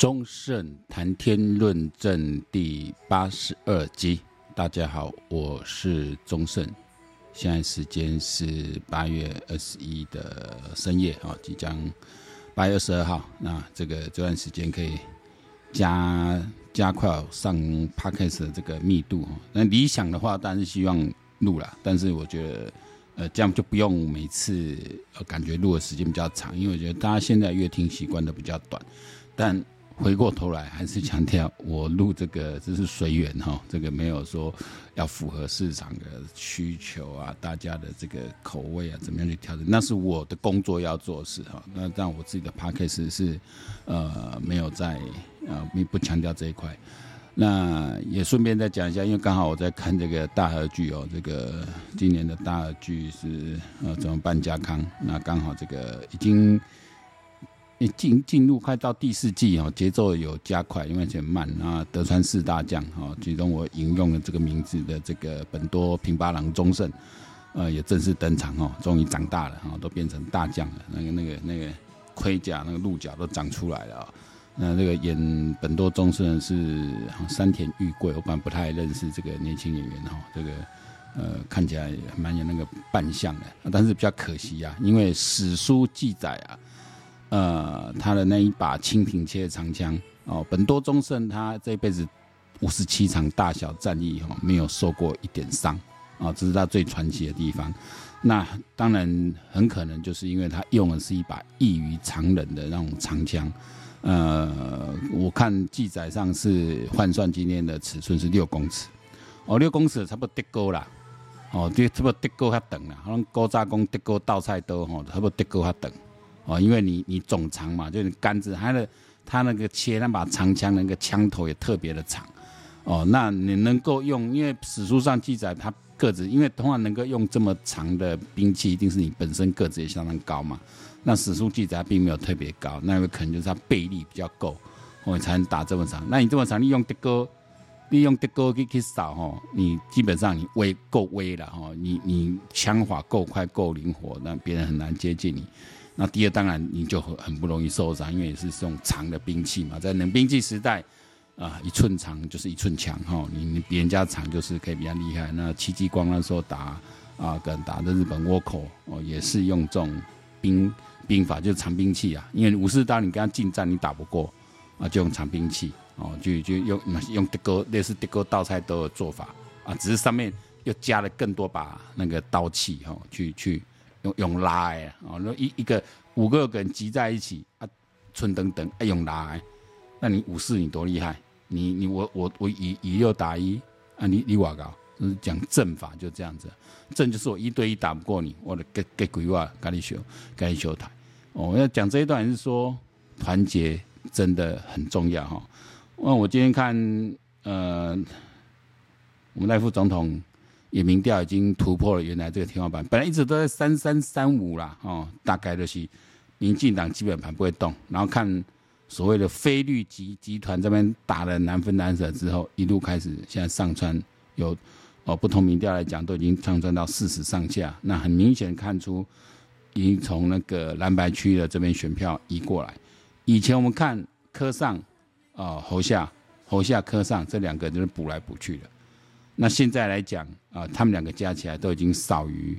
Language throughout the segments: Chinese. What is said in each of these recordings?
忠胜谈天论政第八十二集，大家好，我是忠胜，现在时间是八月二十一的深夜啊，即将八月二十二号，那这个这段时间可以加加快上 Podcast 的这个密度，那理想的话当然是希望录了，但是我觉得呃这样就不用每次呃感觉录的时间比较长，因为我觉得大家现在阅听习惯都比较短，但。回过头来，还是强调我录这个这是随缘哈，这个没有说要符合市场的需求啊，大家的这个口味啊，怎么样去调整？那是我的工作要做事哈。那让我自己的 podcast 是呃没有在呃不不强调这一块。那也顺便再讲一下，因为刚好我在看这个大河剧哦，这个今年的大剧是呃怎么办家康？那刚好这个已经。你进进入快到第四季哦，节奏有加快，因为很慢啊。德川四大将哦，其中我引用了这个名字的这个本多平八郎忠胜，呃，也正式登场哦，终于长大了哈，都变成大将了。那个那个那个盔甲、那个鹿角都长出来了啊。那这个演本多忠胜是山田裕贵，我本来不太认识这个年轻演员哈，这个呃看起来蛮有那个扮相的，但是比较可惜啊，因为史书记载啊。呃，他的那一把蜻蜓切的长枪哦，本多忠胜他这辈子五十七场大小战役、哦，没有受过一点伤啊、哦，这是他最传奇的地方。那当然很可能就是因为他用的是一把异于常人的那种长枪。呃，我看记载上是换算今天的尺寸是六公尺哦，六公尺差不多德高啦哦，这差不多德高较长啦，好像古早讲德高倒菜刀哈，差不多德高较长。哦，因为你你总长嘛，就是杆子，它的它那个切那把长枪，那个枪头也特别的长。哦，那你能够用，因为史书上记载，它个子，因为通常能够用这么长的兵器，一定是你本身个子也相当高嘛。那史书记载并没有特别高，那有可能就是他臂力比较够，哦，才能打这么长。那你这么长，利用的哥，利用德哥去去扫哦，你基本上你威够威了哦，你你枪法够快够灵活，那别人很难接近你。那第二，当然你就很很不容易受伤，因为也是这种长的兵器嘛。在冷兵器时代，啊，一寸长就是一寸强哈。你你比人家长，就是可以比较厉害。那戚继光那时候打啊，跟打的日本倭寇哦，也是用这种兵兵法，就是长兵器啊。因为武士刀你跟他近战你打不过啊，就用长兵器哦，就就用用德哥类似德哥斗菜刀的做法啊，只是上面又加了更多把那个刀器哈，去去。用用拉的哦，那一一个五个人挤在一起啊，寸等等啊，用拉的，那你武士你多厉害？你你我我我以以六打一啊，你你瓦高，就是讲阵法就这样子，阵就是我一对一打不过你，我的给给鬼话跟你修跟你修台。哦，我要讲这一段是说团结真的很重要哈。那我今天看呃，我们赖副总统。也民调已经突破了原来这个天花板，本来一直都在三三三五啦，哦，大概就是民进党基本盘不会动，然后看所谓的非绿集集团这边打了难分难舍之后，一路开始现在上穿有哦不同民调来讲都已经上穿到四十上下，那很明显看出已经从那个蓝白区的这边选票移过来。以前我们看柯上啊、哦、侯下侯下柯上这两个就是补来补去的。那现在来讲啊、他们两个加起来都已经少于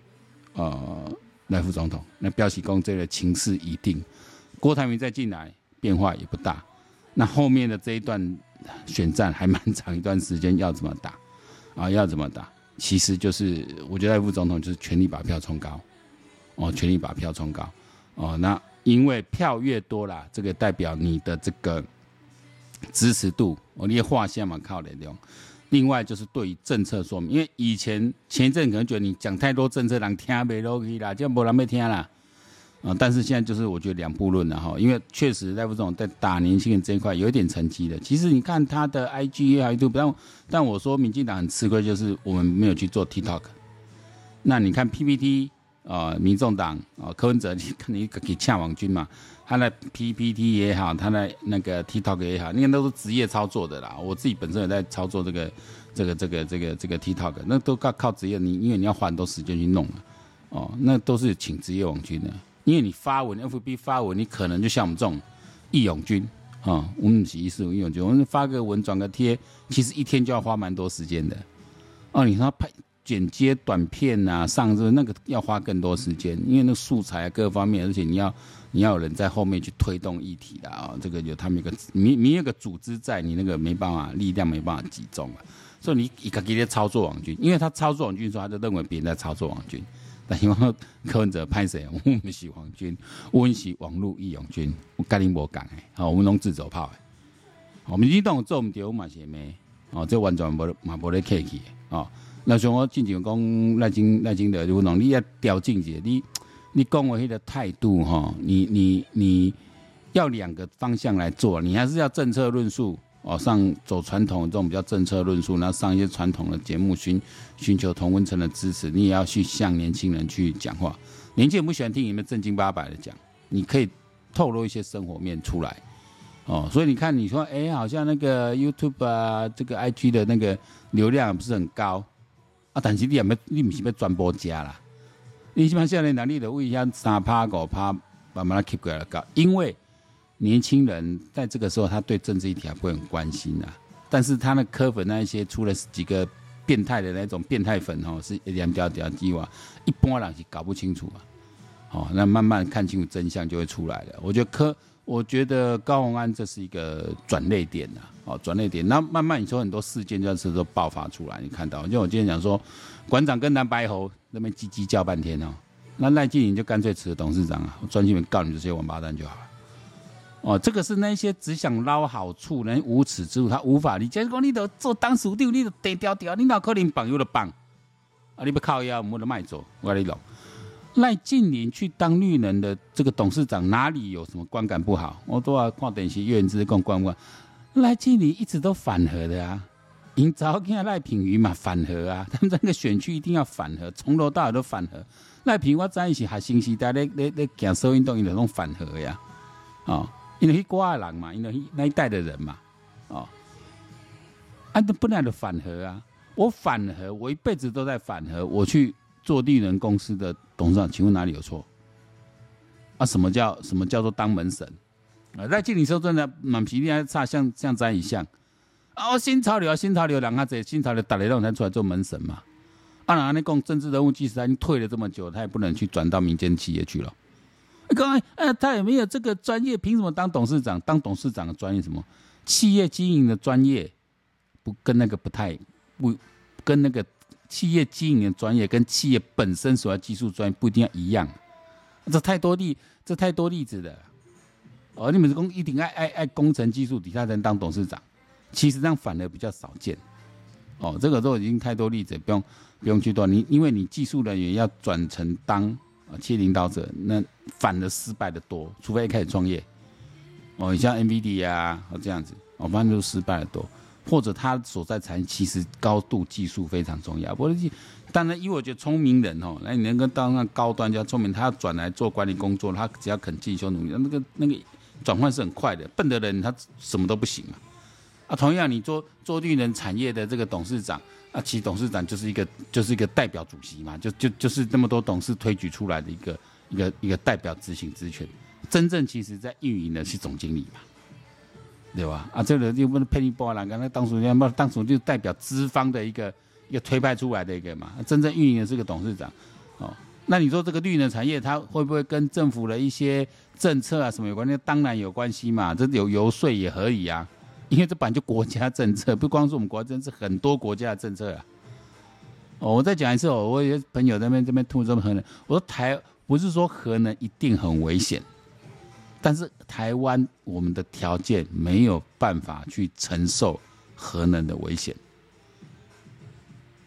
呃赖副总统。那标喜公这个情势已定，郭台铭再进来变化也不大。那后面的这一段选战还蛮长一段时间，要怎么打啊？要怎么打？其实就是我觉得赖副总统就是全力把票冲高哦，全力把票冲高哦。那因为票越多啦，这个代表你的这个支持度，我列画线嘛靠得用。另外就是对于政策说明，因为以前前一阵可能觉得你讲太多政策，人听不落去啦，就没人要听啦。啊，但是现在就是我觉得两步论了哈，因为确实赖副总在打年轻人这一块有一点成绩的。其实你看他的 IG 也好，YouTube，但但我说民进党很吃亏，就是我们没有去做 TikTok。那你看 PPT 啊，民众党啊，柯文哲，你看你可以呛网军嘛。他的 PPT 也好，他的那个 TikTok 也好，那个都是职业操作的啦。我自己本身也在操作这个、这个、这个、这个、这个 TikTok，那都靠靠职业。你因为你要花很多时间去弄哦，那都是请职业网军的。因为你发文，FB 发文，你可能就像我们这种义勇军哦，我们是一四五一永军，我们发个文转个贴，其实一天就要花蛮多时间的。哦，你说拍剪接短片啊，上这那个要花更多时间，因为那素材啊各方面，而且你要你要有人在后面去推动议题的啊、哦，这个有他们一个你你有个组织在，你那个没办法力量没办法集中啊，所以你一个给他操作网军，因为他操作网军的时候，他就认为别人在操作网军。但因为柯文哲拍谁？我们是网军，我们是网络义勇军。我跟你无讲诶，好，我们拢自走炮诶。我们移动做唔到嘛是咩？哦，这完全无嘛无咧客气。哦，那像我之前讲赖清赖清德，就讲你要调境界，你你讲话迄个态度哈，你你你要两个方向来做，你还是要政策论述。哦，上走传统这种比较政策论述，然后上一些传统的节目，寻寻求同温层的支持。你也要去向年轻人去讲话，年轻人不喜欢听你们正经八百的讲，你可以透露一些生活面出来。哦，所以你看，你说，哎、好像那个 YouTube 啊，这个 IG 的那个流量不是很高啊，但是你也没，你不是要转播家啦，你基本上现在能力的位一下三趴五趴，慢慢 keep 过来搞，因为。年轻人在这个时候，他对政治议题还不会很关心啊。但是他那科粉那一些出了几个变态的那种变态粉哦，是两条条鸡娃，一般人是搞不清楚啊。哦，那慢慢看清楚真相就会出来了。我觉得科，我觉得高虹安这是一个转捩点呐。哦，转捩点，那慢慢你说很多事件在这时候爆发出来，你看到，就我今天讲说，馆长跟蓝白猴那边叽叽叫半天哦，那赖清德就干脆辞了董事长啊，我专心告你这些王八蛋就好了。哦，这个是那些只想捞好处、人无耻之徒，他无法理解。讲你都做当属地，你都得调调，你哪可能绑有的绑？啊，你不靠腰，没得卖走，我跟你讲。赖静玲去当绿能的这个董事长，哪里有什么观感不好？我都要看电视，院子讲观观。赖静玲一直都反核的啊，因早看赖品瑜嘛反核啊，他们这个选区一定要反核，从头到尾都反核。赖品我在一起还新时代咧咧咧讲社会运动，伊就拢反核呀，哦。因为是瓜的人嘛，因为那一代的人嘛，哦，啊，都不能的反核啊！我反核，我一辈子都在反核。我去做绿能公司的董事长，请问哪里有错？啊，什么叫什么叫做当门神？啊，在经理说真的，满皮还差像像詹一样哦！新潮流啊，新潮流，两个在新潮流打雷动才出来做门神嘛？啊，那那共政治人物即使他已经退了这么久，他也不能去转到民间企业去了。各位，呃，他也没有这个专业？凭什么当董事长？当董事长的专业什么？企业经营的专业，不跟那个不太不跟那个企业经营的专业跟企业本身所要技术专业不一定要一样。这太多例，这太多例子了。哦，你们是工一定爱爱爱工程技术底下人当董事长，其实这样反而比较少见。哦，这个都已经太多例子，不用不用去多。你因为你技术人员要转成当啊。企业领导者那反而失败的多，除非一开始创业，哦，你像 NVD 啊，哦这样子，哦，反正都失败的多，或者他所在产业其实高度技术非常重要。不过，当然，因为我觉得聪明人哦，那你能够当上高端就要聪明，他要转来做管理工作，他只要肯进修努力，那个那个转换是很快的。笨的人他什么都不行啊。啊，同样你做做绿能产业的这个董事长。啊，其实董事长就是一个，就是一个代表主席嘛，就就就是那么多董事推举出来的一个一个一个代表执行职权。真正其实在运营的是总经理嘛，对吧？啊，这个又不能配你波兰，刚才当初要不当初就代表资方的一个一个推派出来的一个嘛，真正运营的是个董事长。哦，那你说这个绿能产业它会不会跟政府的一些政策啊什么有关那？当然有关系嘛，这有游说也可以啊。因为这本来就国家政策，不光是我们国家政策，很多国家的政策啊。哦，我再讲一次哦，我有些朋友在那边这边吐这么核能，我说台不是说核能一定很危险，但是台湾我们的条件没有办法去承受核能的危险，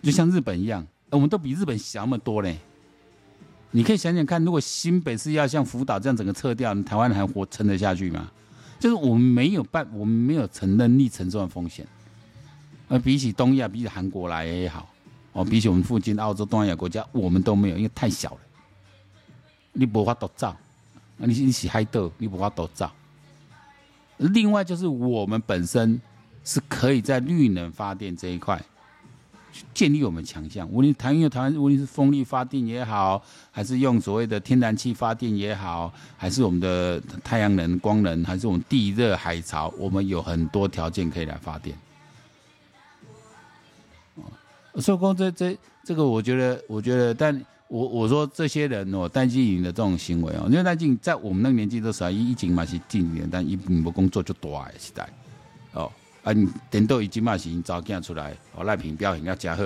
就像日本一样，我们都比日本小那么多嘞。你可以想想看，如果新北市要像福岛这样整个撤掉，台湾还活撑得下去吗？就是我们没有办，我们没有承认逆承受的风险。而比起东亚，比起韩国来也好，哦，比起我们附近澳洲、东南亚国家，我们都没有，因为太小了。你无法独造，你你是海岛，你无法度造。另外就是我们本身是可以在绿能发电这一块建立我们强项。无论台湾台湾，无论是风力发电也好，还是用所谓的天然气发电也好，还是我们的太阳能、光能，还是我们地热、海潮，我们有很多条件可以来发电。所以说这这这个，我觉得，我觉得，但我我说这些人哦，戴季颖的这种行为哦，因为戴季在我们那个年纪的时候，一经嘛是近年，但一没工作就大的时代。哦。啊，等到已经嘛是因查某囝出来，哦，赖平表现要加好，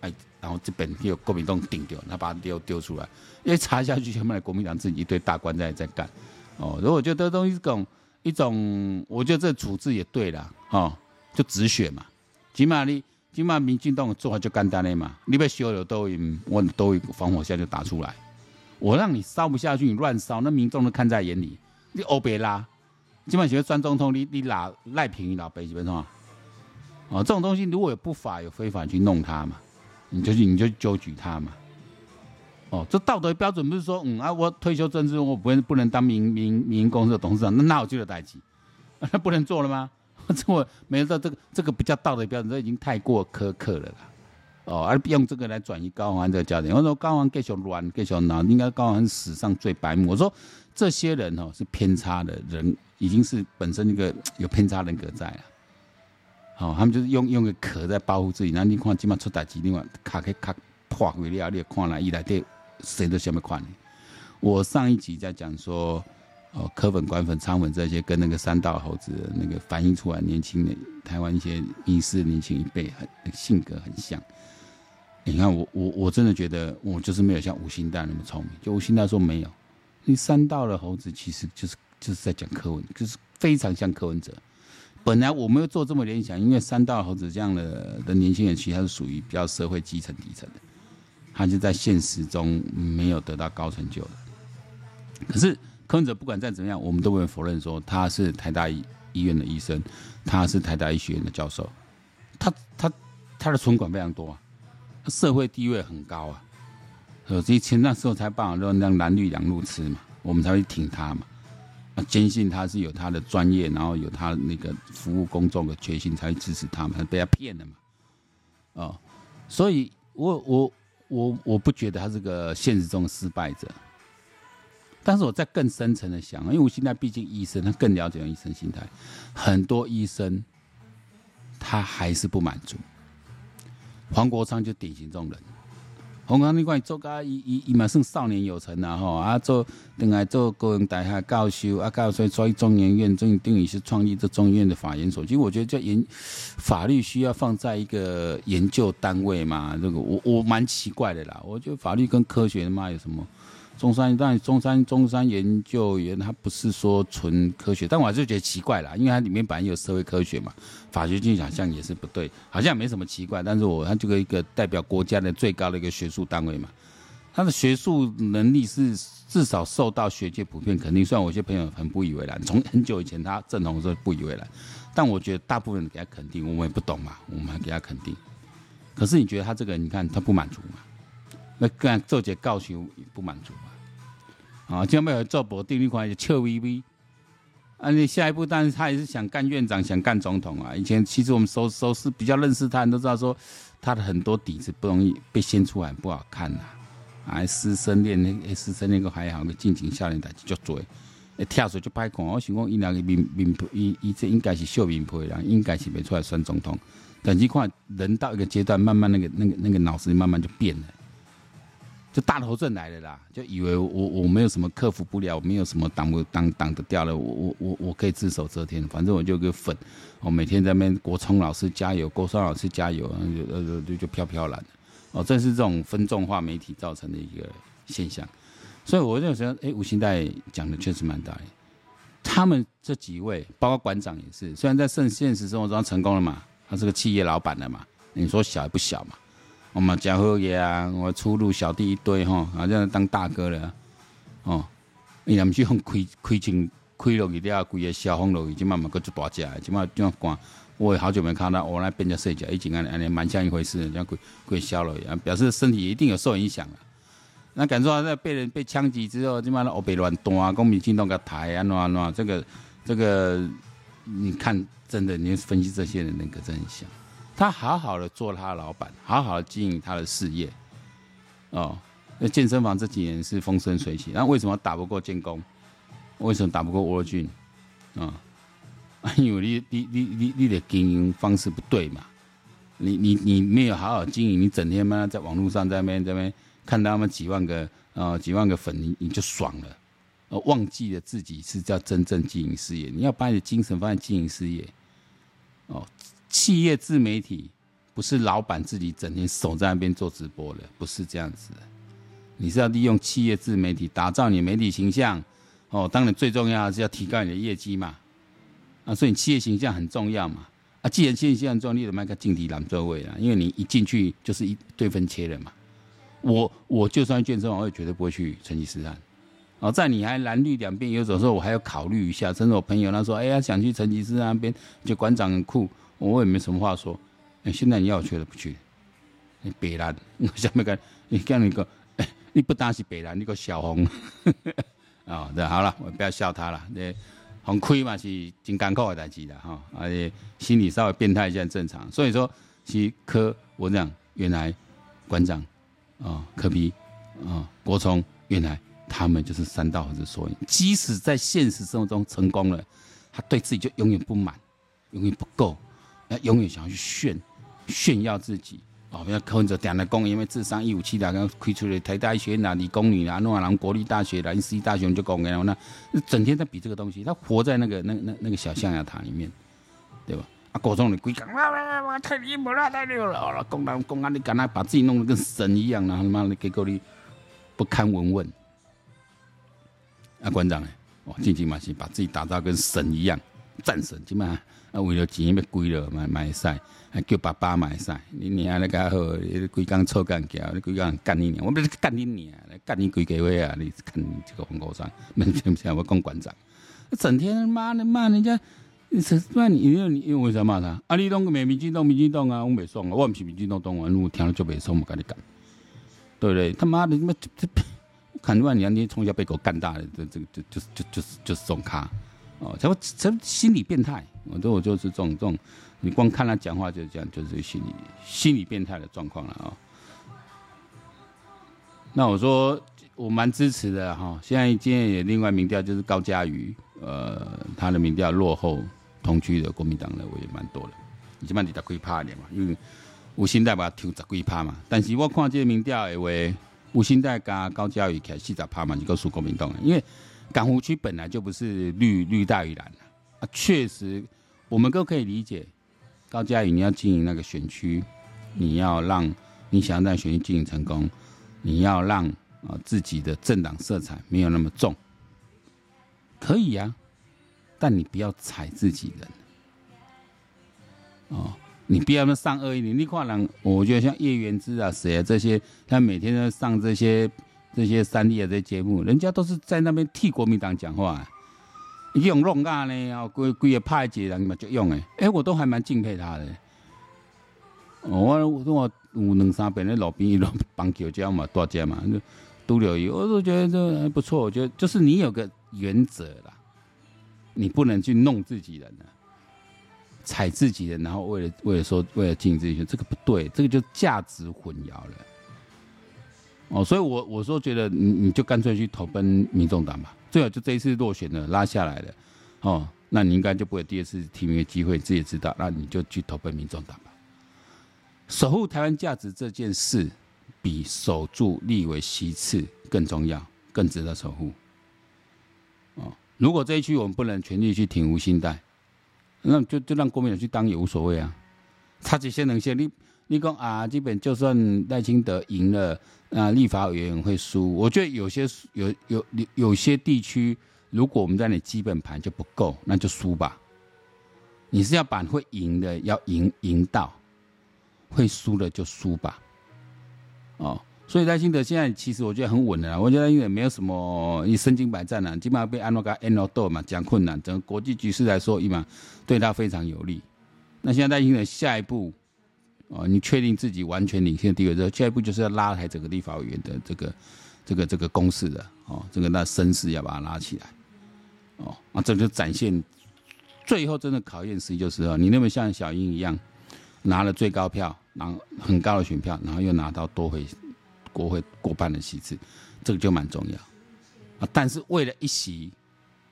哎，然后这边又国民党顶掉，他把他丢丢出来，因为查下去，全部来国民党自己一堆大官在在干，哦，如果我觉得这东西是种一种，我觉得这处置也对了，哦，就止血嘛，起码你起码民进党的做法就简单的嘛，你被修了都会，我都会防火线就打出来，我让你烧不下去，你乱烧，那民众都看在眼里，你欧别拉。基本上选总统，你你拿赖平老北基本上，哦，这种东西如果有不法有非法去弄他嘛，你就去你就纠举他嘛。哦，这道德标准不是说，嗯啊，我退休政治，我不能不能当民民民营公司的董事长，那那我就有代志？那 不能做了吗？这我没有到这个这个不叫道德标准，这已经太过苛刻了啦。哦，而用这个来转移高虹安这个焦点，我说高虹安继续乱，继续闹，应该高虹安史上最白目。我说这些人哦是偏差的人。已经是本身一个有偏差人格在了，好，他们就是用用个壳在保护自己。那你看，今晚出大事，另外卡开卡破回了，你也看了一来对谁都下面看。我上一集在讲说，哦，柯粉、官粉、仓粉这些跟那个三道猴子那个反映出来年轻的台湾一些迷思年轻一辈很性格很像。你看我我我真的觉得我就是没有像吴欣岱那么聪明。就吴欣岱说没有，你三道的猴子其实就是。就是在讲柯文，就是非常像柯文哲。本来我没有做这么联想，因为三道猴子这样的的年轻人，其实他是属于比较社会基层底层的，他就在现实中没有得到高成就的。可是柯文哲不管再怎么样，我们都不能否认说他是台大医医院的医生，他是台大医学院的教授，他他他的存款非常多啊，社会地位很高啊，所以前那时候才办法让蓝绿两路吃嘛，我们才会挺他嘛。坚信他是有他的专业，然后有他那个服务公众的决心，才会支持他们，被他骗了嘛？哦，所以我我我我不觉得他是个现实中的失败者，但是我在更深层的想，因为我现在毕竟医生，他更了解医生心态，很多医生他还是不满足，黄国昌就典型这种人。红光，你看做个伊伊伊嘛算少年有成啊吼啊做，等来做高雄大学教授啊，教授所以中研院，等于等于是创立这中研院的法研所。其实我觉得这研法律需要放在一个研究单位嘛，这个我我蛮奇怪的啦。我觉得法律跟科学他妈有什么？中山，但中山中山研究院，它不是说纯科学，但我还是觉得奇怪啦，因为它里面本来有社会科学嘛，法学进去好像也是不对，好像没什么奇怪。但是我它这个一个代表国家的最高的一个学术单位嘛，它的学术能力是至少受到学界普遍肯定。虽然我有些朋友很不以为然，从很久以前他正统的时候不以为然，但我觉得大部分人给他肯定，我们也不懂嘛，我们给他肯定。可是你觉得他这个，你看他不满足嘛？那干做些告诉也不满足。啊，将来要做保定，你看就笑微微。啊，你下一步，但是他也是想干院长，想干总统啊。以前其实我们熟熟识比较认识他，人都知道说他的很多底子不容易被掀出来，不好看呐。啊，师生恋那个师生恋个还好，个尽情少年代就做，一跳水就歹看。我想讲，伊两个面面皮，伊伊这应该是秀面皮啦，应该是没出来选总统。但你看人到一个阶段，慢慢那个那个那个脑子慢慢就变了。就大头症来了啦，就以为我我没有什么克服不了，我没有什么挡不挡挡得掉了，我我我我可以只手遮天，反正我就个粉，我每天在那边国聪老师加油，国双老师加油，就呃就就飘飘然，哦，正是这种分众化媒体造成的一个现象，所以我就觉得，哎，吴欣岱讲的确实蛮大，他们这几位，包括馆长也是，虽然在现现实生活中成功了嘛，他是个企业老板了嘛，你说小也不小嘛。我嘛真好个啊！我出入小弟一堆吼，好像当大哥了哦。伊若毋是用开开枪开落去了，规个消防落去，即慢慢搁做大只，即马怎讲？我也好久没看到我来变成细只，以前安尼安尼蛮像一回事，这样规规消落去，啊表示身体一定有受影响了。那感受到在被人被枪击之后，即马乌白乱弹，公民进动个台啊，喏喏，这个这个，你看真的，你分析这些人人格真很像。他好好的做他的老板，好好的经营他的事业。哦，那健身房这几年是风生水起，那为什么打不过建工？为什么打不过沃郡？啊，因为你你你你你的经营方式不对嘛，你你你没有好好经营，你整天嘛在网络上在那边在那边看到他们几万个啊、呃、几万个粉，你你就爽了，呃，忘记了自己是叫真正经营事业，你要把你的精神放在经营事业。哦，企业自媒体不是老板自己整天守在那边做直播的，不是这样子，你是要利用企业自媒体打造你媒体形象。哦，当然最重要的是要提高你的业绩嘛，啊，所以你企业形象很重要嘛，啊，既然企业形象重要，你得卖个劲敌蓝座位啊，因为你一进去就是一对分切了嘛。我我就算健身房，我也绝对不会去成吉思汗。哦，在你还蓝绿两边，有种时候我还要考虑一下。甚至我朋友他说，哎呀，想去成吉思汗那边，就馆长很酷，我也没什么话说。哎，现在你要去都不去，你别蓝，我 下面个，你讲你个，你不单是北蓝，你个小红。啊、哦，对，好了，我不要笑他了。那红亏嘛是真艰苦的代志的哈，而且心理稍微变态一下正常。所以说，其实柯我讲原来馆长啊、哦，柯 P 啊、哦，国聪原来他们就是三道猴子缩影。即使在现实生活中成功了，他对自己就永远不满，永远不够，他永远想要去炫炫耀自己。哦，要靠着点来讲，因为智商一五七的，刚开出来台大医学院、理工女啦、诺兰国立大学啦、私立大学就讲的，那整天在比这个东西，他活在那个那那那个小象牙塔里面，对吧？啊，国中的鬼讲，哇哇哇，太离谱了，太牛了，公安公安，你敢那把自己弄得跟神一样，然后他妈的结果你不堪闻问。啊，馆长呢？哦，静静嘛是把自己打造跟神一样，战神，起码。啊，为了钱要贵了，买买赛，还叫爸爸买赛。你娘那个好，规工臭干譙，你规工干你娘，我不是干你娘，干你几个月啊？你看这个黄国昌，没听不听我讲馆长？整天骂你骂人家，你是骂你，因为你因为为啥骂他？啊，你拢个民进党，民进党啊，我没爽啊，我不是民进党党员，我听了就没爽，我跟你讲，对不对？他妈的，他妈这这，看你娘，你从小被狗干大的，这这这就就就是就是这种咖哦，才会才心理变态。我这我就是这种这种，你光看他讲话就是这样，就是心理心理变态的状况了啊。那我说我蛮支持的哈。现在今天也另外民调就是高嘉瑜，呃，他的民调落后同区的国民党的我也蛮多的，你起码你得几趴一点嘛，因为吴欣岱把他抽十几趴嘛。但是我看这个民调以为吴欣岱加高嘉瑜开四十趴嘛，就告诉国民党，因为港湖区本来就不是绿绿大于蓝啊，确实。我们都可以理解，高嘉宇你要经营那个选区，你要让你想要让选区经营成功，你要让啊自己的政党色彩没有那么重，可以呀、啊，但你不要踩自己人，哦，你不要那上恶意，你看人，我觉得像叶元之啊谁啊这些，他每天都上这些这些三立的这些节目，人家都是在那边替国民党讲话、用弄啊呢，哦，规规个派系人嘛就用诶，哎，我都还蛮敬佩他的。我我有两三遍在路边一路帮桥这样嘛，大家嘛，都留意，我都觉得这还不错。我觉得就是你有个原则啦，你不能去弄自己人，踩自己人，然后为了为了说为了经营自己人，这个不对，这个就价值混淆了。哦，所以我我说觉得你你就干脆去投奔民众党吧。最好就这一次落选了，拉下来了，哦，那你应该就不会第二次提名的机会，自己知道，那你就去投奔民众党吧。守护台湾价值这件事，比守住立委席次更重要，更值得守护。哦，如果这一区我们不能全力去挺吴欣岱，那就就让国民党去当也无所谓啊。他这些能先你。你讲啊，基本就算赖清德赢了，啊，立法委员会输。我觉得有些有有有有些地区，如果我们在那基本盘就不够，那就输吧。你是要把会赢的要赢赢到，会输的就输吧。哦，所以赖清德现在其实我觉得很稳的啦。我觉得因为没有什么你身经百战啊，基本上被安诺嘎 N 诺豆嘛讲困难，整个国际局势来说，一嘛对他非常有利。那现在赖清德下一步。哦，你确定自己完全领先地位之后，下一步就是要拉抬整个立法委员的这个、这个、这个公势的哦，这个那声势要把它拉起来，哦，啊，这就展现最后真的考验，实际就是啊，你那么像小英一样，拿了最高票，然后很高的选票，然后又拿到多回国会过半的席次，这个就蛮重要啊。但是为了一席，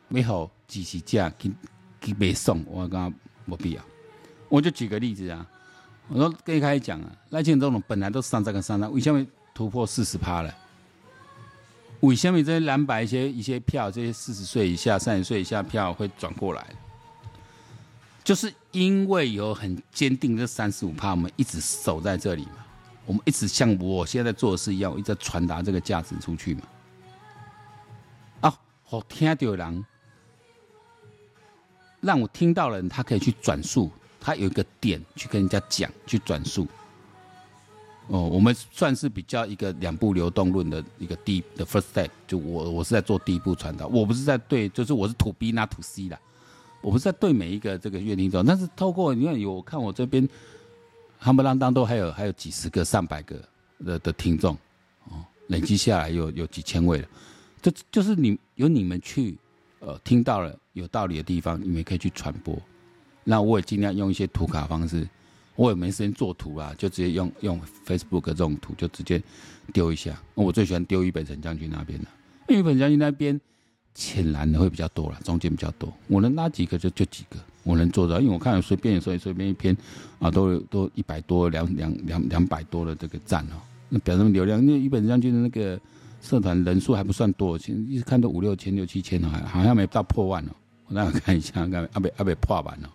没好几席价给给没送，我刚刚没必要。我就举个例子啊，我说跟一开始讲啊，赖清德这种本来都上这个上涨，为什么突破四十趴了？为什么这些蓝白一些一些票，这些四十岁以下、三十岁以下票会转过来？就是因为有很坚定的三十五趴，我们一直守在这里嘛，我们一直像我现在做事一样，我一直传达这个价值出去嘛。啊，好听到的人，让我听到了人，他可以去转述，他有一个点去跟人家讲，去转述。哦，我们算是比较一个两步流动论的一个第一的 first step，就我我是在做第一步传导，我不是在对，就是我是 to B not to C 的，我不是在对每一个这个乐听众，但是透过你看有我看我这边，夯不啷当都还有还有几十个上百个的的听众，哦，累积下来有有几千位了，就就是你有你们去呃听到了有道理的地方，你们可以去传播，那我也尽量用一些图卡方式。我也没时间做图啦，就直接用用 Facebook 这种图，就直接丢一下。我最喜欢丢于北辰将军那边了，因为北辰将军那边浅蓝的会比较多啦，中间比较多。我能拉几个就就几个，我能做到，因为我看随便随随便一篇啊，都都一百多两两两两百多的这个赞哦，那表示流量。那于本将军的那个社团人数还不算多，其实一直看到五六千六七千哦，还好像没到破万哦。我那看一下，看阿北阿北破万哦。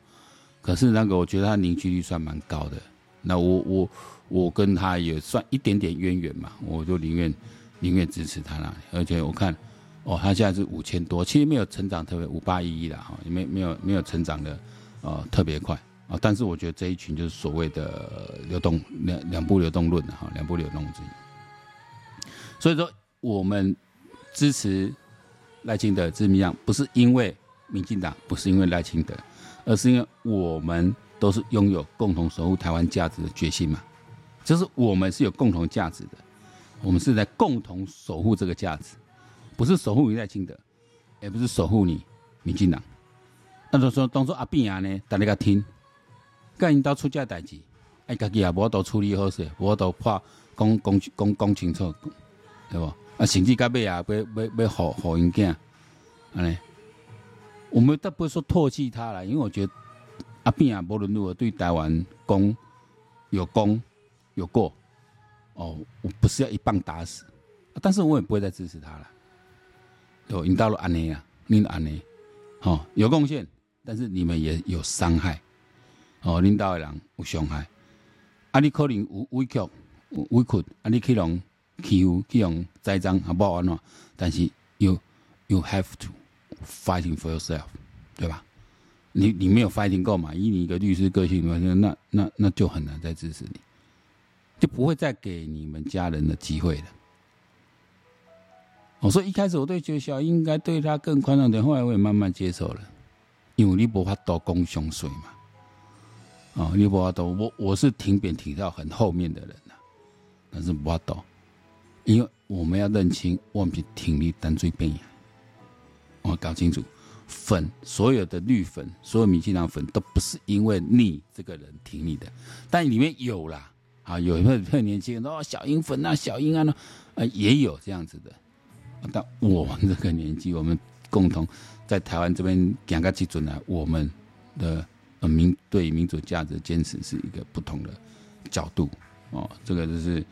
可是那个，我觉得他凝聚力算蛮高的。那我我我跟他也算一点点渊源嘛，我就宁愿宁愿支持他那里。而且我看，哦，他现在是五千多，其实没有成长特别五八一一啦，哈，也没没有没有成长的呃特别快啊。但是我觉得这一群就是所谓的流动两两部流动论的哈，两部流动之一。所以说，我们支持赖清德支持民进党，不是因为民进党，不是因为赖清德。而是因为我们都是拥有共同守护台湾价值的决心嘛，就是我们是有共同价值的，我们是在共同守护这个价值，不是守护你赖清德，也不是守护你民进党。那就说当做阿扁啊呢，大家听，干因到出价代志，哎，家己也无都处理好势，无都怕讲讲讲讲清楚，对不？啊，甚至到尾啊，要要要好好因囝，安尼。我们倒不会说唾弃他了，因为我觉得阿扁啊，无论如何对台湾功有功有过，哦，我不是要一棒打死，但是我也不会再支持他了。有引到了安内啊，领导安内，哦，有贡献，但是你们也有伤害，哦，领导的人有伤害，啊，你可能有委屈、委屈，啊，你可能欺负、去用栽赃啊，不安怎，但是 you you have to。Fighting for yourself，对吧？你你没有 fighting 够嘛？以你一个律师个性，那那那那就很难再支持你，就不会再给你们家人的机会了。我说一开始我对学校应该对他更宽容点，后来我也慢慢接受了，因为你无法度讲上水嘛。哦，你无法度，我我是挺扁挺到很后面的人呐，但是无法度，因为我们要认清，我们是挺你单最边我搞清楚，粉所有的绿粉，所有民进党粉都不是因为你这个人挺你的，但里面有啦，啊，有一个年轻人说小英粉啊，小英啊，呢，呃，也有这样子的。但我们这个年纪，我们共同在台湾这边讲个基准来，我们的呃民对民主价值坚持是一个不同的角度哦，这个就是。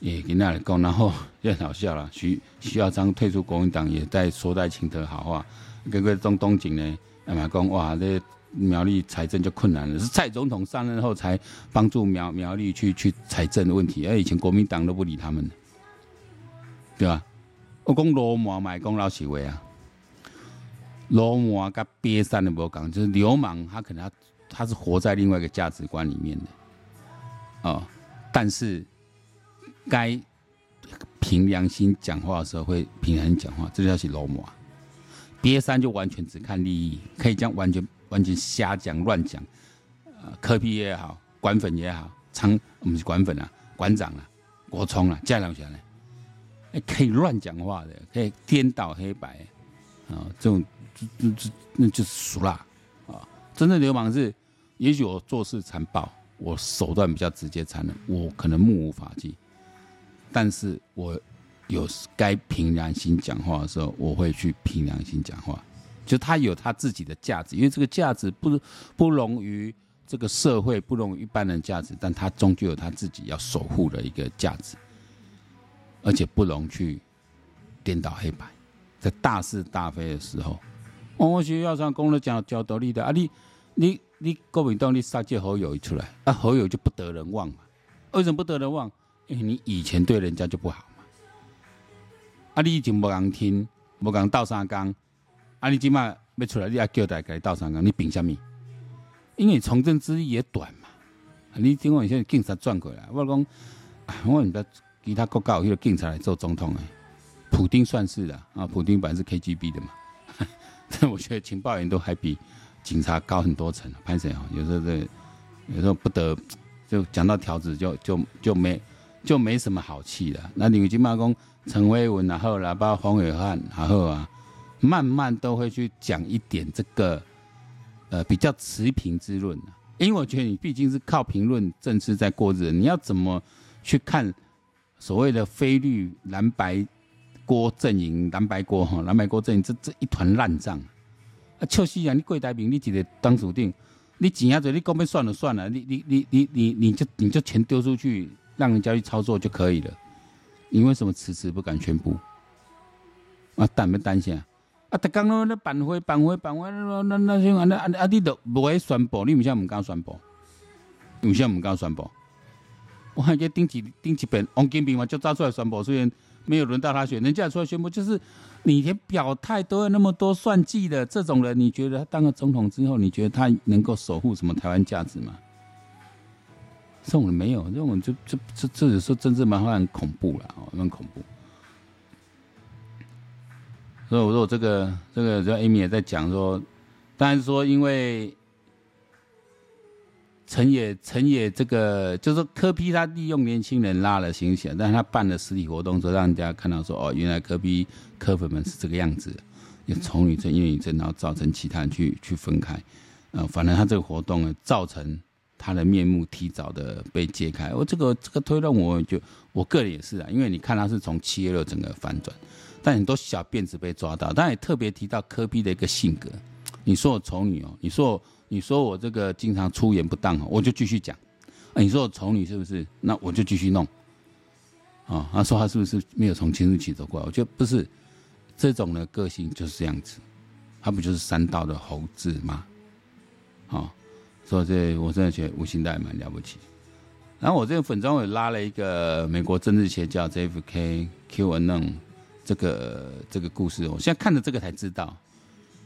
也跟那里讲，然后也很好笑了。徐徐耀昌退出国民党，也在说赖清德好话。跟个东东锦呢，哎嘛讲哇，这苗栗财政就困难了。是蔡总统上任后才帮助苗苗栗去去财政的问题，而以前国民党都不理他们，对吧？我讲罗马买讲老实话啊，罗马跟瘪三的不讲，就是流氓，他可能他他是活在另外一个价值观里面的，哦，但是。该凭良心讲话的时候会凭良心讲话，这叫是罗马。瘪三就完全只看利益，可以这样完全完全瞎讲乱讲。呃，柯比也好，管粉也好，长我们是管粉啊，馆长啊，国聪啊，这样起来，哎，可以乱讲话的，可以颠倒黑白啊，这种这这这那就是俗辣啊。真正流氓是，也许我做事残暴，我手段比较直接残忍，我可能目无法纪，但是我有该凭良心讲话的时候，我会去凭良心讲话。就他有他自己的价值，因为这个价值不不容于这个社会，不容于一般人价值，但他终究有他自己要守护的一个价值，而且不容去颠倒黑白，在大是大非的时候，我学校上公了讲教道理的啊，你你你国民党你杀这好友一出来，啊好友就不得人望嘛？为什么不得人望？因为你以前对人家就不好嘛，啊你以前没敢听，没敢倒三缸。啊！你今嘛要出来，你要叫大家斗相共，你凭什么？因为从政之力也短嘛。你听我现在警察转过来，我讲，我你的其他国家有警察来做总统哎，普丁算是的啊，普丁本来是 KGB 的嘛。但 我觉得情报员都还比警察高很多层。潘谁啊？有时候这有时候不得，就讲到条子就就就没就没什么好气了。那你们今嘛讲陈威文然后啦，包括黄伟汉然后啊。慢慢都会去讲一点这个，呃，比较持平之论，因为我觉得你毕竟是靠评论政治在过日子，你要怎么去看所谓的非绿蓝白锅阵营、蓝白锅哈、蓝白锅阵营这这一团烂账啊！确实啊，你贵台兵，你记得当主定，你钱啊，这你讲要算了算了，你你你你你你就你就钱丢出去，让人家去操作就可以了。你为什么迟迟不敢宣布？啊，担没担心啊？啊！逐工拢咧办会、办会、办会，那那那像安尼安尼啊！你都无爱宣布，你为啥毋敢宣布？为啥毋敢宣布？我还记得顶几顶几本，王金平嘛就站出来宣布，虽然没有轮到他选，人家出来宣布，就是你连表态都有那么多算计的这种人，你觉得他当了总统之后，你觉得他能够守护什么台湾价值吗？这种人没有，这种就就这这有时候政治蛮很恐怖了哦，很恐怖。所以我说我这个这个，就 Amy 也在讲说，当然说因为陈也陈也这个，就是说柯 P 他利用年轻人拉了形象，但是他办了实体活动之后，让人家看到说哦，原来柯 P 柯粉们是这个样子，有丑女症、厌女症，然后造成其他人去去分开，呃，反正他这个活动呢，造成他的面目提早的被揭开。我这个这个推论，我就我个人也是啊，因为你看他是从七月六整个反转。但很多小辫子被抓到，但也特别提到科比的一个性格。你说我丑女哦，你说我，你说我这个经常出言不当哦，我就继续讲。你说我丑女是不是？那我就继续弄。啊，他说他是不是没有从青春期走过来？我觉得不是，这种的个性就是这样子。他不就是三道的猴子吗？啊，所以这我真的觉得吴欣岱蛮了不起。然后我这个粉专也拉了一个美国政治学家 JFK Q N N。这个这个故事，我现在看着这个才知道，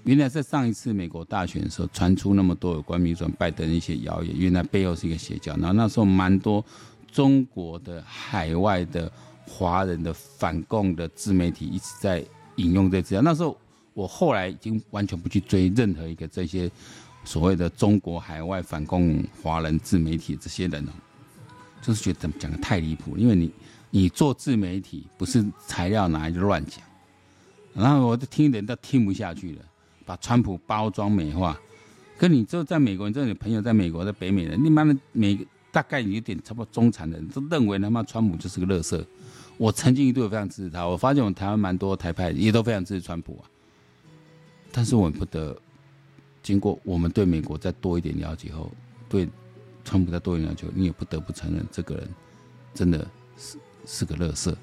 原来在上一次美国大选的时候，传出那么多有关民主拜登的一些谣言，原来背后是一个邪教。然后那时候蛮多中国的海外的华人的反共的自媒体一直在引用这资料。那时候我后来已经完全不去追任何一个这些所谓的中国海外反共华人自媒体这些人哦，就是觉得讲的太离谱，因为你。你做自媒体不是材料拿来就乱讲，然后我就听人都听不下去了，把川普包装美化。可你就在美国，你这里朋友在美国，在北美人，你妈的每个大概有点差不多中产的人都认为他妈川普就是个垃圾。我曾经一度非常支持他，我发现我们台湾蛮多台派也都非常支持川普啊。但是我不得经过我们对美国再多一点了解后，对川普再多一点了解，你也不得不承认这个人真的是。是个乐色，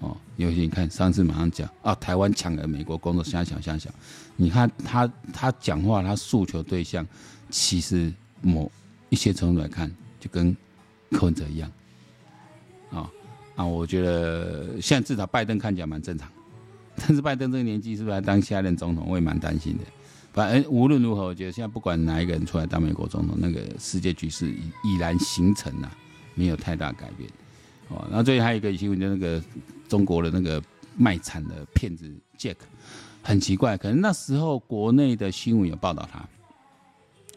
哦，尤其你看上次马上讲啊，台湾抢了美国工作，瞎想瞎想。你看他他讲话，他诉求对象，其实某一些程度来看，就跟柯文哲一样，啊、啊，我觉得现在至少拜登看起来蛮正常，但是拜登这个年纪是不是还当下任总统，我也蛮担心的。反正无论如何，我觉得现在不管哪一个人出来当美国总统，那个世界局势已已然形成了，没有太大改变。哦，然后最近还有一个新闻，就那个中国的那个卖惨的骗子 Jack，很奇怪，可能那时候国内的新闻有报道他，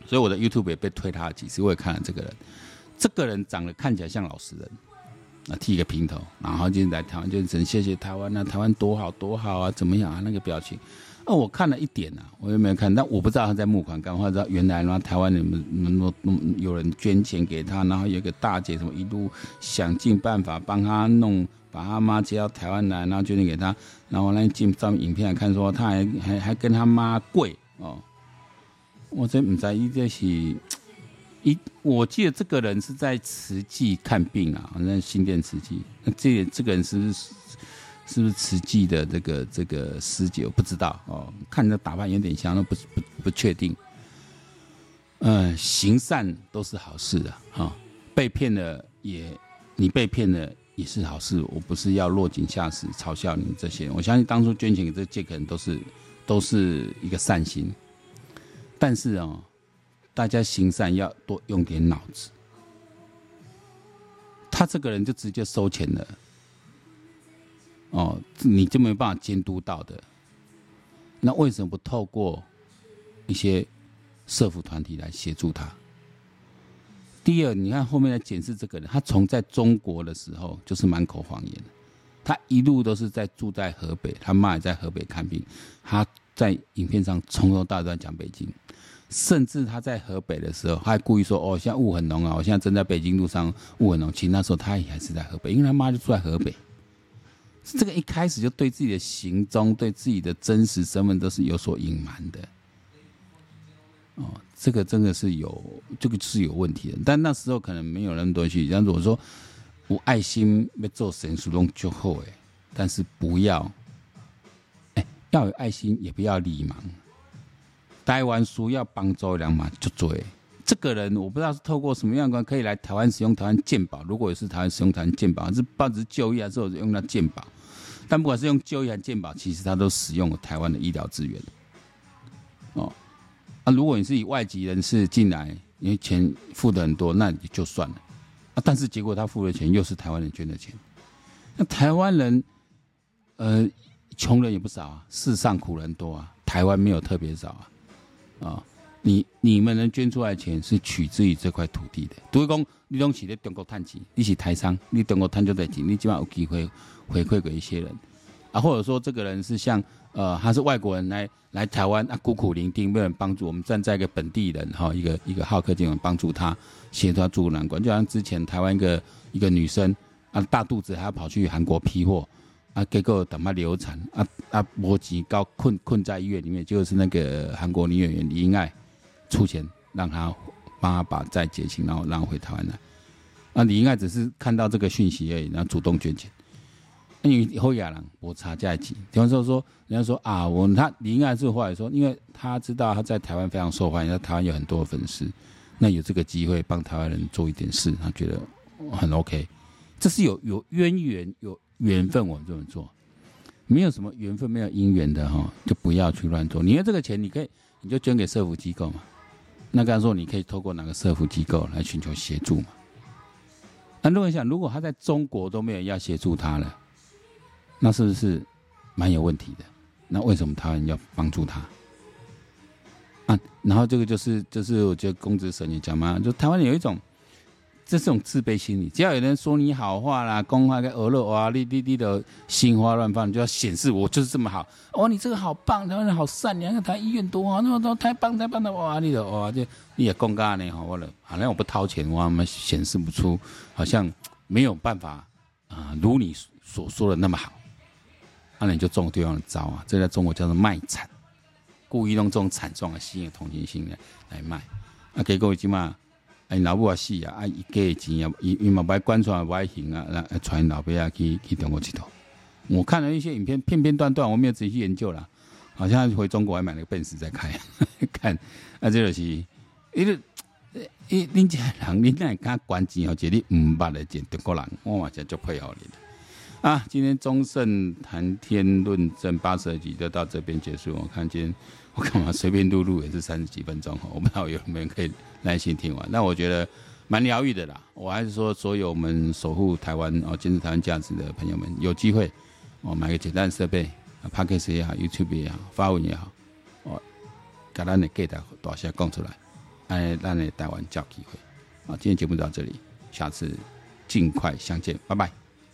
所以我的 YouTube 也被推他几次，我也看了这个人，这个人长得看起来像老实人，啊，剃一个平头，然后就来台湾，就只能谢谢台湾啊，台湾多好多好啊，怎么样啊，那个表情，哦，我看了一点啊，我也没有看，但我不知道他在募款干嘛，或者原来呢台湾人们那么有人捐钱给他，然后有个大姐什么一路想尽办法帮他弄，把他妈接到台湾来，然后捐钱给他，然后来进上影片来看说他还还还跟他妈跪哦，我真不在意这是，一我记得这个人是在慈济看病啊，好像新店慈济，那这这个人是。是不是慈济的这个这个师姐？我不知道哦，看着打扮有点像，那不不不确定。嗯，行善都是好事的哈、被骗了也，你被骗了也是好事。我不是要落井下石嘲笑你这些，我相信当初捐钱给这些人都是都是一个善心。但是哦，大家行善要多用点脑子。他这个人就直接收钱了。哦，你就没办法监督到的。那为什么不透过一些社福团体来协助他？第二，你看后面来检视这个人，他从在中国的时候就是满口谎言，他一路都是在住在河北，他妈也在河北看病，他在影片上从头到尾讲北京，甚至他在河北的时候，他还故意说：“哦，现在雾很浓啊，我现在正在北京路上，雾很浓。”其实那时候他也还是在河北，因为他妈就住在河北。这个一开始就对自己的行踪、对自己的真实身份都是有所隐瞒的，哦，这个真的是有，这个是有问题的。但那时候可能没有那么多去，像我说，有爱心要做神书中就好哎，但是不要，哎，要有爱心，也不要礼盲。台湾书要帮助人嘛，就做。这个人我不知道是透过什么样的关可以来台湾使用台湾健保。如果也是台湾使用台湾健保，是不只是就医还是用到健保？但不管是用就医还是健保，其实他都使用了台湾的医疗资源。哦，啊，如果你是以外籍人士进来，因为钱付的很多，那也就算了。啊，但是结果他付的钱又是台湾人捐的钱。那台湾人，呃，穷人也不少啊，世上苦人多啊，台湾没有特别少啊，啊、你你们能捐出来的钱是取之于这块土地的。如果讲你东西在中国赚钱，你是台商，你中国赚就得钱，你起码有机会回馈给一些人啊，或者说这个人是像呃，他是外国人来来台湾啊，孤苦伶仃，没有人帮助，我们站在一个本地人哈，一个一个好客精神帮助他，协助他渡难关。就像之前台湾一个一个女生啊，大肚子还要跑去韩国批货啊，结果等她流产啊啊，摩吉高困困在医院里面，就是那个韩国女演员李英爱。出钱让他帮他把债结清，然后让回台湾来。那你应该只是看到这个讯息而已，然后主动捐钱。那你以后亚人我查价钱，比方说说人家说啊，我他你应该是话说，因为他知道他在台湾非常受欢迎，在台湾有很多粉丝，那有这个机会帮台湾人做一点事，他觉得很 OK。这是有有渊源有缘分，我们这么做，没有什么缘分没有姻缘的哈，就不要去乱做。你要这个钱，你可以你就捐给社福机构嘛。那刚才说，你可以透过哪个社福机构来寻求协助嘛？那如果想，如果他在中国都没有要协助他了，那是不是蛮有问题的？那为什么台湾要帮助他？啊，然后这个就是就是我觉得公子神也讲嘛，就台湾有一种。这是种自卑心理，只要有人说你好话啦，公话跟鹅肉哇，你你你的心花乱放，就要显示我就是这么好。哦，你这个好棒，台湾人好善良，看台医院多好，那么多太棒太棒的哇，你的哇就你也公干呢，好我了，好像我不掏钱，我们显示不出，好像没有办法啊、如你所说的那么好，那你就中对方的招啊，这在中国叫做卖惨，故意用这种惨状来吸引同情心的来卖，啊，结果起码。哎，老母也死啊！啊，伊给钱啊，伊伊嘛不爱管出来不爱行啊，那传老爸啊去去中国佚佗。我看了一些影片，片片段段，我没有仔细研究啦。好像回中国还买了个奔驰在开，看啊，这就是，因为一恁家人，恁哪会敢管钱哦？这里唔捌的见德国人，我嘛就就配合你了。啊，今天中盛谈天论政八十二集就到这边结束。我看今天。我干嘛随便录录也是三十几分钟，我不知道有没有人可以耐心听完。那我觉得蛮疗愈的啦。我还是说，所有我们守护台湾哦，坚持台湾价值的朋友们，有机会哦，买个简单的设备，Podcast 也好，YouTube 也好，发文也好，哦，给咱的给大大声讲出来，哎，让你台湾叫机会。好，今天节目到这里，下次尽快相见，拜拜。